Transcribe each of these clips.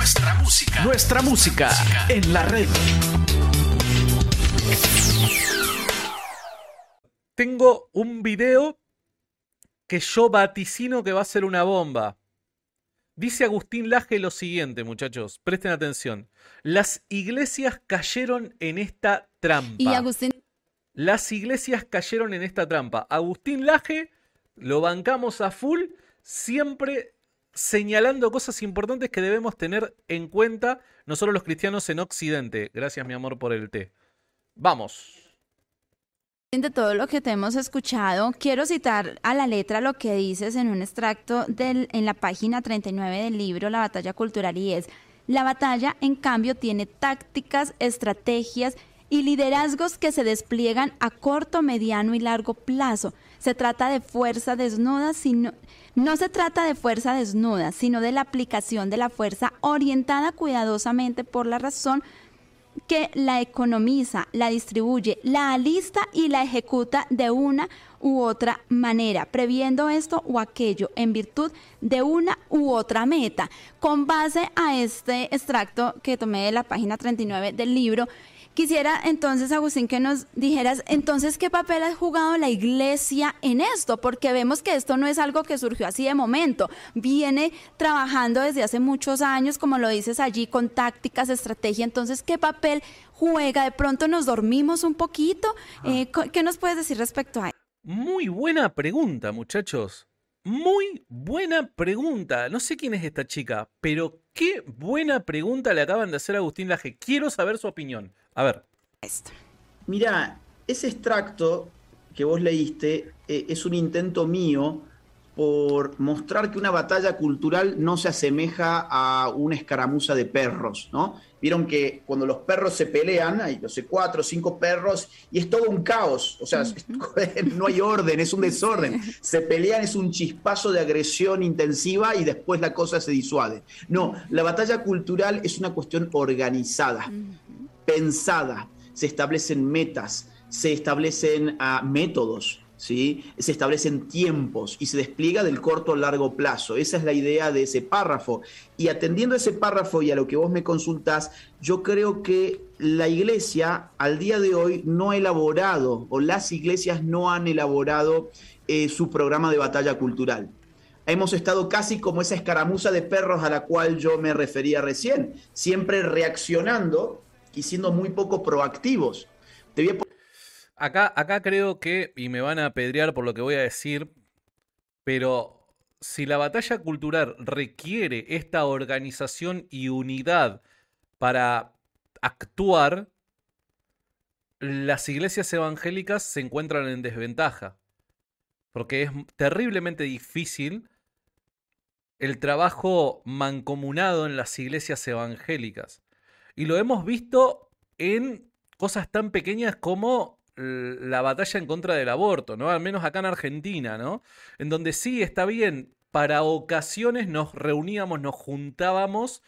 Nuestra música. Nuestra música en la red. Tengo un video que yo vaticino que va a ser una bomba. Dice Agustín Laje lo siguiente, muchachos, presten atención. Las iglesias cayeron en esta trampa. Y Agustín las iglesias cayeron en esta trampa. Agustín Laje, lo bancamos a full, siempre señalando cosas importantes que debemos tener en cuenta nosotros los cristianos en Occidente. Gracias, mi amor, por el té. Vamos. De todo lo que te hemos escuchado, quiero citar a la letra lo que dices en un extracto del, en la página 39 del libro La batalla cultural y es, la batalla en cambio tiene tácticas, estrategias y liderazgos que se despliegan a corto, mediano y largo plazo. Se trata de fuerza desnuda, sino, no se trata de fuerza desnuda, sino de la aplicación de la fuerza orientada cuidadosamente por la razón que la economiza, la distribuye, la alista y la ejecuta de una u otra manera, previendo esto o aquello en virtud de una u otra meta. Con base a este extracto que tomé de la página 39 del libro, Quisiera entonces, Agustín, que nos dijeras, entonces, ¿qué papel ha jugado la iglesia en esto? Porque vemos que esto no es algo que surgió así de momento, viene trabajando desde hace muchos años, como lo dices allí, con tácticas, estrategia. Entonces, ¿qué papel juega? De pronto nos dormimos un poquito. Eh, ¿Qué nos puedes decir respecto a eso? Muy buena pregunta, muchachos. Muy buena pregunta. No sé quién es esta chica, pero qué buena pregunta le acaban de hacer a Agustín Laje. Quiero saber su opinión. A ver. Mira, ese extracto que vos leíste eh, es un intento mío por mostrar que una batalla cultural no se asemeja a una escaramuza de perros, ¿no? Vieron que cuando los perros se pelean, hay, no sé, cuatro o cinco perros, y es todo un caos, o sea, no hay orden, es un desorden. Se pelean, es un chispazo de agresión intensiva y después la cosa se disuade. No, la batalla cultural es una cuestión organizada, pensada, se establecen metas, se establecen ah, métodos, ¿sí? se establecen tiempos y se despliega del corto al largo plazo. Esa es la idea de ese párrafo. Y atendiendo a ese párrafo y a lo que vos me consultás, yo creo que la iglesia al día de hoy no ha elaborado, o las iglesias no han elaborado eh, su programa de batalla cultural. Hemos estado casi como esa escaramuza de perros a la cual yo me refería recién, siempre reaccionando y siendo muy poco proactivos. Te voy a Acá, acá creo que, y me van a apedrear por lo que voy a decir, pero si la batalla cultural requiere esta organización y unidad para actuar, las iglesias evangélicas se encuentran en desventaja. Porque es terriblemente difícil el trabajo mancomunado en las iglesias evangélicas. Y lo hemos visto en cosas tan pequeñas como la batalla en contra del aborto, ¿no? Al menos acá en Argentina, ¿no? En donde sí está bien, para ocasiones nos reuníamos, nos juntábamos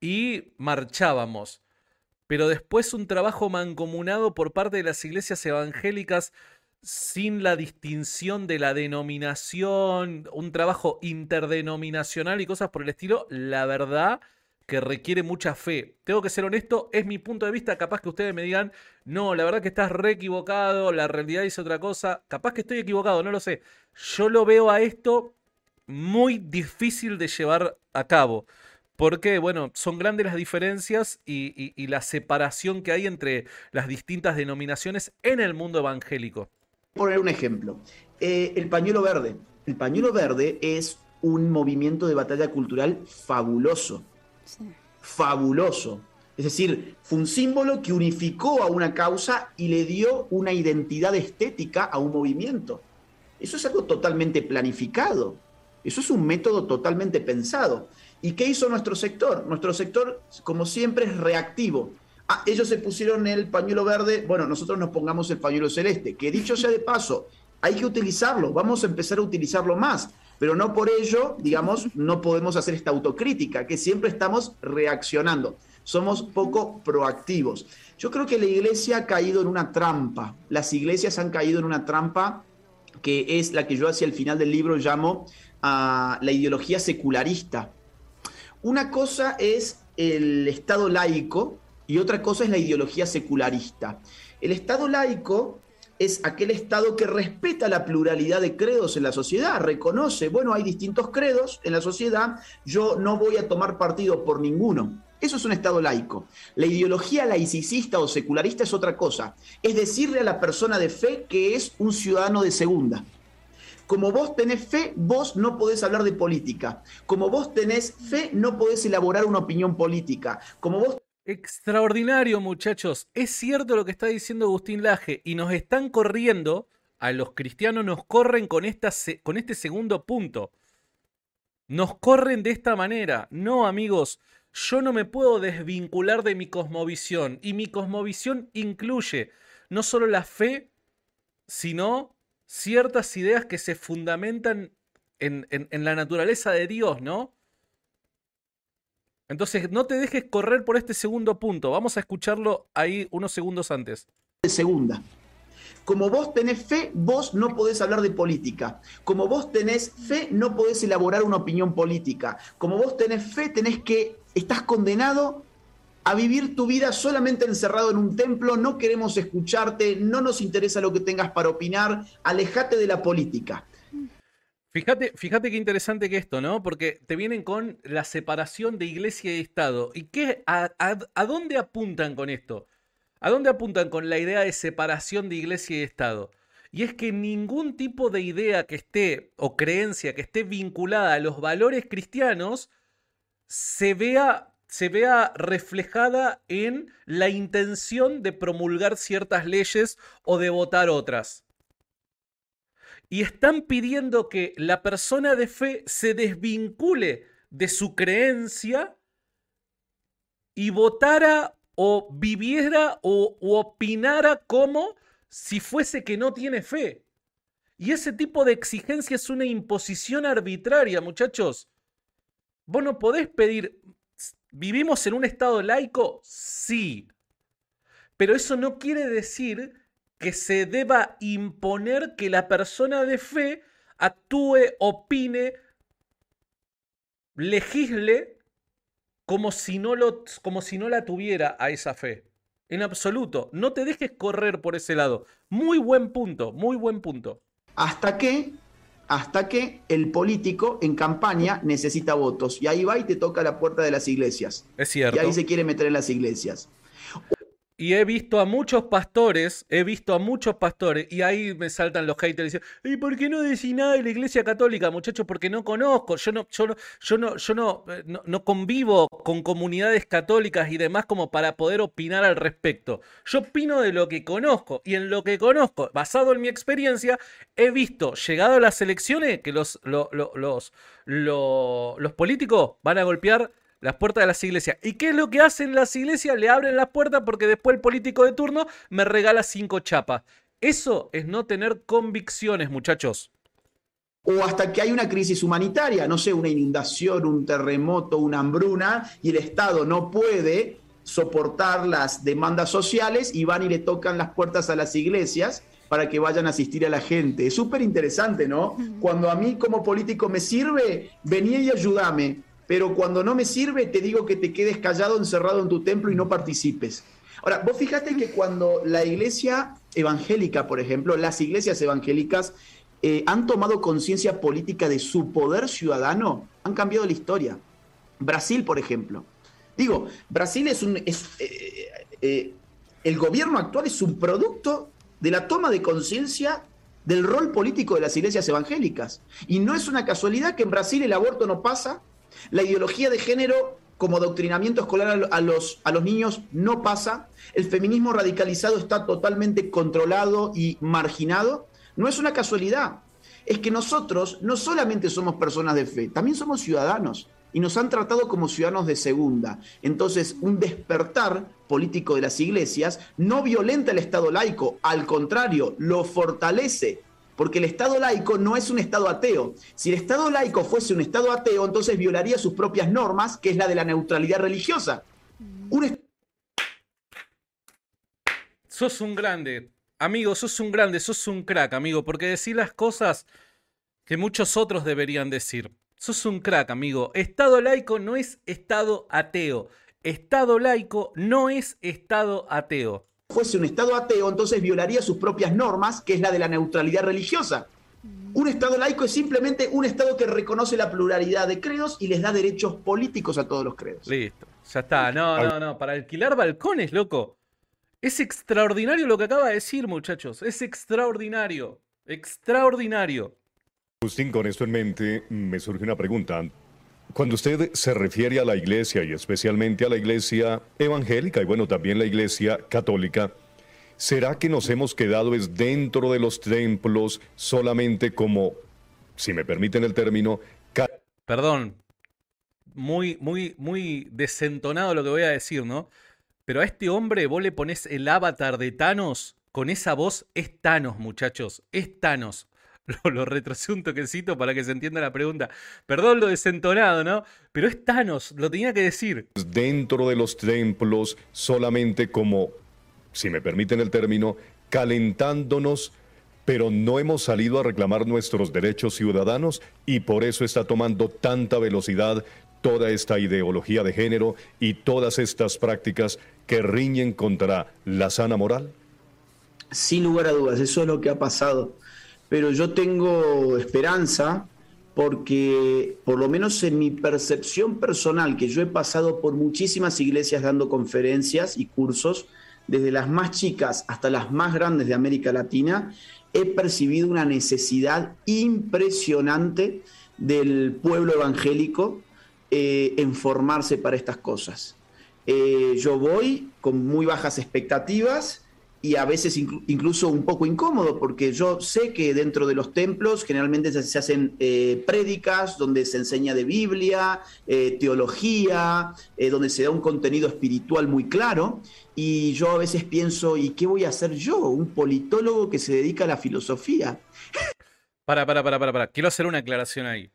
y marchábamos. Pero después un trabajo mancomunado por parte de las iglesias evangélicas sin la distinción de la denominación, un trabajo interdenominacional y cosas por el estilo, la verdad que requiere mucha fe. Tengo que ser honesto, es mi punto de vista, capaz que ustedes me digan, no, la verdad que estás re equivocado, la realidad dice otra cosa, capaz que estoy equivocado, no lo sé. Yo lo veo a esto muy difícil de llevar a cabo. Porque, bueno, son grandes las diferencias y, la separación que hay entre las distintas denominaciones en el mundo evangélico. Poner un ejemplo. Eh, el pañuelo verde. El pañuelo verde es un movimiento de batalla cultural fabuloso fabuloso. Es decir, fue un símbolo que unificó a una causa y le dio una identidad estética a un movimiento. Eso es algo totalmente planificado. Eso es un método totalmente pensado. ¿Y qué hizo nuestro sector? Nuestro sector, como siempre, es reactivo. Ah, ellos se pusieron el pañuelo verde, bueno, nosotros nos pongamos el pañuelo celeste, que dicho sea de paso, hay que utilizarlo, vamos a empezar a utilizarlo más. Pero no por ello, digamos, no podemos hacer esta autocrítica, que siempre estamos reaccionando. Somos poco proactivos. Yo creo que la iglesia ha caído en una trampa. Las iglesias han caído en una trampa que es la que yo hacia el final del libro llamo a la ideología secularista. una cosa es el Estado laico y otra cosa es la ideología secularista. El Estado laico es aquel Estado que respeta la pluralidad de credos en la sociedad, reconoce, bueno, hay distintos credos en la sociedad, yo no voy a tomar partido por ninguno. Eso es un Estado laico. La ideología laicista o secularista es otra cosa. Es decirle a la persona de fe que es un ciudadano de segunda. Como vos tenés fe, vos no podés hablar de política. Como vos tenés fe, no podés elaborar una opinión política. Como vos Extraordinario, muchachos. Es cierto lo que está diciendo Agustín Laje y nos están corriendo, a los cristianos nos corren con, esta, con este segundo punto. Nos corren de esta manera. No, amigos, yo no me puedo desvincular de mi cosmovisión y mi cosmovisión incluye no solo la fe, sino ciertas ideas que se fundamentan en, en la naturaleza de Dios, ¿no? Entonces, no te dejes correr por este segundo punto. Vamos a escucharlo ahí unos segundos antes. Segunda. Como vos tenés fe, vos no podés hablar de política. Como vos tenés fe, no podés elaborar una opinión política. Como vos tenés fe, tenés que, estás condenado a vivir tu vida solamente encerrado en un templo, no queremos escucharte, no nos interesa lo que tengas para opinar, alejate de la política. Fíjate, fíjate qué interesante que esto, ¿no? Porque te vienen con la separación de iglesia y Estado. ¿Y qué, a, dónde apuntan con esto? ¿A dónde apuntan con la idea de separación de iglesia y Estado? Y es que ningún tipo de idea que esté o creencia que esté vinculada a los valores cristianos se vea, se vea reflejada en la intención de promulgar ciertas leyes o de votar otras y están pidiendo que la persona de fe se desvincule de su creencia y votara o viviera o, opinara como si fuese que no tiene fe. Y ese tipo de exigencia es una imposición arbitraria, muchachos. Vos no podés pedir, ¿vivimos en un estado laico? Sí. Pero eso no quiere decir que se deba imponer que la persona de fe actúe, opine, legisle como si no, lo, como si no la tuviera a esa fe. En absoluto, no te dejes correr por ese lado. Muy buen punto, muy buen punto. Hasta que, hasta que el político en campaña necesita votos. Y ahí va y te toca la puerta de las iglesias. Es cierto. Y ahí se quiere meter en las iglesias. Y he visto a muchos pastores, he visto a muchos pastores, y ahí me saltan los haters y dicen, ¿y por qué no decís nada de la iglesia católica, muchachos? Porque no conozco, yo no, yo no, yo no, yo eh, no, no, convivo con comunidades católicas y demás como para poder opinar al respecto. Yo opino de lo que conozco, y en lo que conozco, basado en mi experiencia, he visto, llegado a las elecciones, que los, los, los, los políticos van a golpear las puertas de las iglesias. ¿Y qué es lo que hacen las iglesias? Le abren las puertas porque después el político de turno me regala cinco chapas. Eso es no tener convicciones, muchachos. O hasta que hay una crisis humanitaria, no sé, una inundación, un terremoto, una hambruna, y el Estado no puede soportar las demandas sociales y van y le tocan las puertas a las iglesias para que vayan a asistir a la gente. Es súper interesante, ¿no? Cuando a mí como político me sirve, venía y ayúdame pero cuando no me sirve te digo que te quedes callado, encerrado en tu templo y no participes. Ahora, vos fíjate que cuando la iglesia evangélica, por ejemplo, las iglesias evangélicas eh, han tomado conciencia política de su poder ciudadano, han cambiado la historia. Brasil, por ejemplo. Digo, Brasil es un... Eh, eh, el gobierno actual es un producto de la toma de conciencia del rol político de las iglesias evangélicas. Y no es una casualidad que en Brasil el aborto no pasa, la ideología de género como adoctrinamiento escolar a los, a los niños no pasa. El feminismo radicalizado está totalmente controlado y marginado. No es una casualidad. Es que nosotros no solamente somos personas de fe, también somos ciudadanos y nos han tratado como ciudadanos de segunda. Entonces, un despertar político de las iglesias no violenta el Estado laico, al contrario, lo fortalece porque el Estado laico no es un Estado ateo. Si el Estado laico fuese un Estado ateo, entonces violaría sus propias normas, que es la de la neutralidad religiosa. Sos un grande, amigo, sos un grande, sos un crack, amigo, porque decís las cosas que muchos otros deberían decir. Sos un crack, amigo. Estado laico no es Estado ateo. Estado laico no es Estado ateo. Fuese un Estado ateo, entonces violaría sus propias normas, que es la de la neutralidad religiosa. Un Estado laico es simplemente un Estado que reconoce la pluralidad de credos y les da derechos políticos a todos los credos. Listo, ya está. No, no, no. Para alquilar balcones, loco. Es extraordinario lo que acaba de decir, muchachos. Es extraordinario. Extraordinario. Agustín, con esto en mente, me surge una pregunta. Cuando usted se refiere a la iglesia y especialmente a la iglesia evangélica y bueno, también la iglesia católica, ¿será que nos hemos quedado es dentro de los templos solamente como, si me permiten el término, Perdón, muy, muy, muy desentonado lo que voy a decir, ¿no? Pero a este hombre vos le pones el avatar de Thanos, con esa voz es Thanos, muchachos, es Thanos. Lo, lo retrocé un toquecito para que se entienda la pregunta. Perdón lo desentonado, ¿no? Pero es Thanos, lo tenía que decir. Dentro de los templos solamente como, si me permiten el término, calentándonos, pero no hemos salido a reclamar nuestros derechos ciudadanos y por eso está tomando tanta velocidad toda esta ideología de género y todas estas prácticas que riñen contra la sana moral? Sin lugar a dudas, eso es lo que ha pasado pero yo tengo esperanza porque por lo menos en mi percepción personal, que yo he pasado por muchísimas iglesias dando conferencias y cursos, desde las más chicas hasta las más grandes de América Latina, he percibido una necesidad impresionante del pueblo evangélico eh, en formarse para estas cosas. Eh, yo voy con muy bajas expectativas, y a veces incluso un poco incómodo, porque yo sé que dentro de los templos generalmente se, hacen eh, prédicas donde se enseña de Biblia, eh, teología, eh, donde se da un contenido espiritual muy claro, y yo a veces pienso, ¿y qué voy a hacer yo? Un politólogo que se dedica a la filosofía. Para, para, para, para, para. Quiero hacer una aclaración ahí.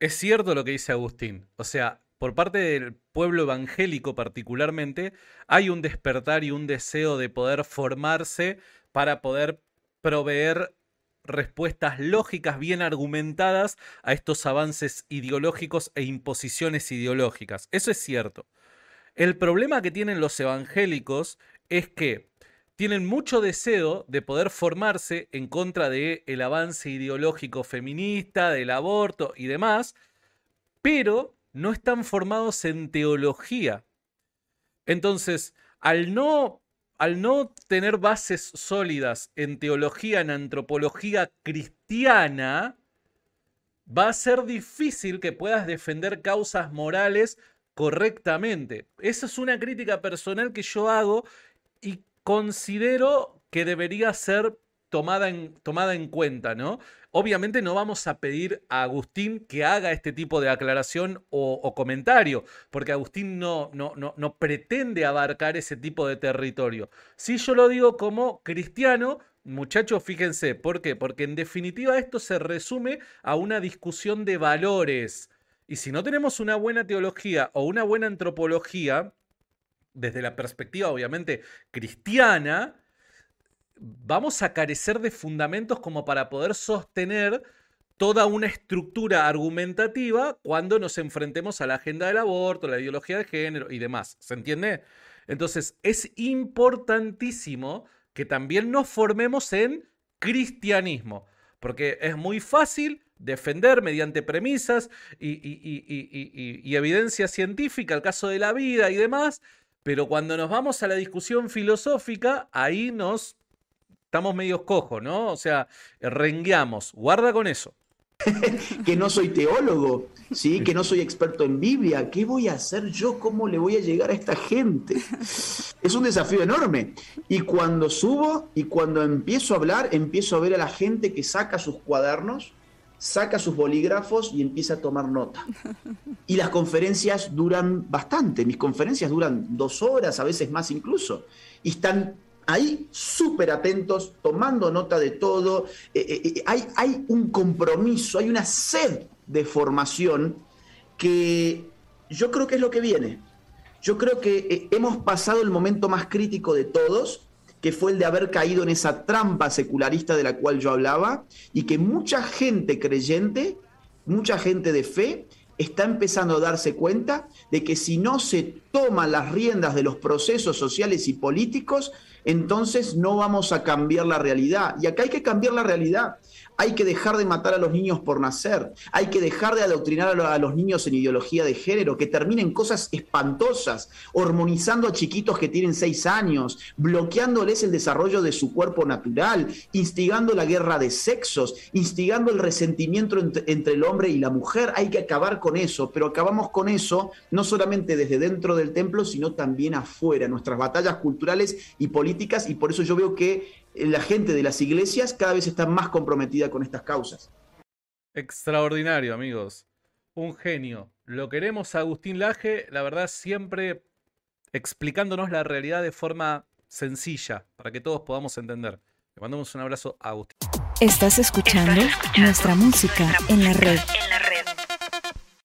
Es cierto lo que dice Agustín. O sea, por parte del pueblo evangélico particularmente, hay un despertar y un deseo de poder formarse para poder proveer respuestas lógicas bien argumentadas a estos avances ideológicos e imposiciones ideológicas. Eso es cierto. El problema que tienen los evangélicos es que tienen mucho deseo de poder formarse en contra del el avance ideológico feminista, del aborto y demás, pero no están formados en teología. Entonces, al no, al no tener bases sólidas en teología, en antropología cristiana, va a ser difícil que puedas defender causas morales correctamente. Esa es una crítica personal que yo hago y considero que debería ser tomada en, tomada en cuenta, ¿no? Obviamente no vamos a pedir a Agustín que haga este tipo de aclaración o, comentario, porque Agustín no, no, no, pretende abarcar ese tipo de territorio. Si yo lo digo como cristiano, Muchachos, fíjense, ¿por qué? Porque en definitiva esto se resume a una discusión de valores. Y si no tenemos una buena teología o una buena antropología, desde la perspectiva obviamente cristiana, vamos a carecer de fundamentos como para poder sostener toda una estructura argumentativa cuando nos enfrentemos a la agenda del aborto, la ideología de género y demás. ¿Se entiende? Entonces, es importantísimo que también nos formemos en cristianismo, porque es muy fácil defender mediante premisas y, y, evidencia científica el caso de la vida y demás, pero cuando nos vamos a la discusión filosófica, ahí nos estamos medio cojos, ¿no? O sea, rengueamos. Guarda con eso. que no soy teólogo, ¿sí? que no soy experto en Biblia. ¿Qué voy a hacer yo? ¿Cómo le voy a llegar a esta gente? Es un desafío enorme. Y cuando subo y cuando empiezo a hablar, empiezo a ver a la gente que saca sus cuadernos, saca sus bolígrafos y empieza a tomar nota. Y las conferencias duran bastante. Mis conferencias duran dos horas, a veces más incluso. Y están ahí súper atentos, tomando nota de todo. Eh, eh, eh, hay, hay un compromiso, hay una sed de formación que yo creo que es lo que viene. Yo creo que hemos pasado el momento más crítico de todos, que fue el de haber caído en esa trampa secularista de la cual yo hablaba, y que mucha gente creyente mucha gente de fe está empezando a darse cuenta de que si no se toman las riendas de los procesos sociales y políticos, entonces no vamos a cambiar la realidad. Y acá hay que cambiar la realidad. Hay que dejar de matar a los niños por nacer. Hay que dejar de adoctrinar a los niños en ideología de género, que terminen cosas espantosas, hormonizando a chiquitos que tienen seis años, bloqueándoles el desarrollo de su cuerpo natural, instigando la guerra de sexos, instigando el resentimiento entre, el hombre y la mujer. Hay que acabar con eso, pero acabamos con eso no solamente desde dentro del templo, sino también afuera, nuestras batallas culturales y políticas, y por eso yo veo que la gente de las iglesias cada vez está más comprometida con estas causas. Extraordinario, amigos. Un genio. Lo queremos a Agustín Laje, la verdad, siempre explicándonos la realidad de forma sencilla, para que todos podamos entender. Le mandamos un abrazo a Agustín. Estás escuchando nuestra música en la red.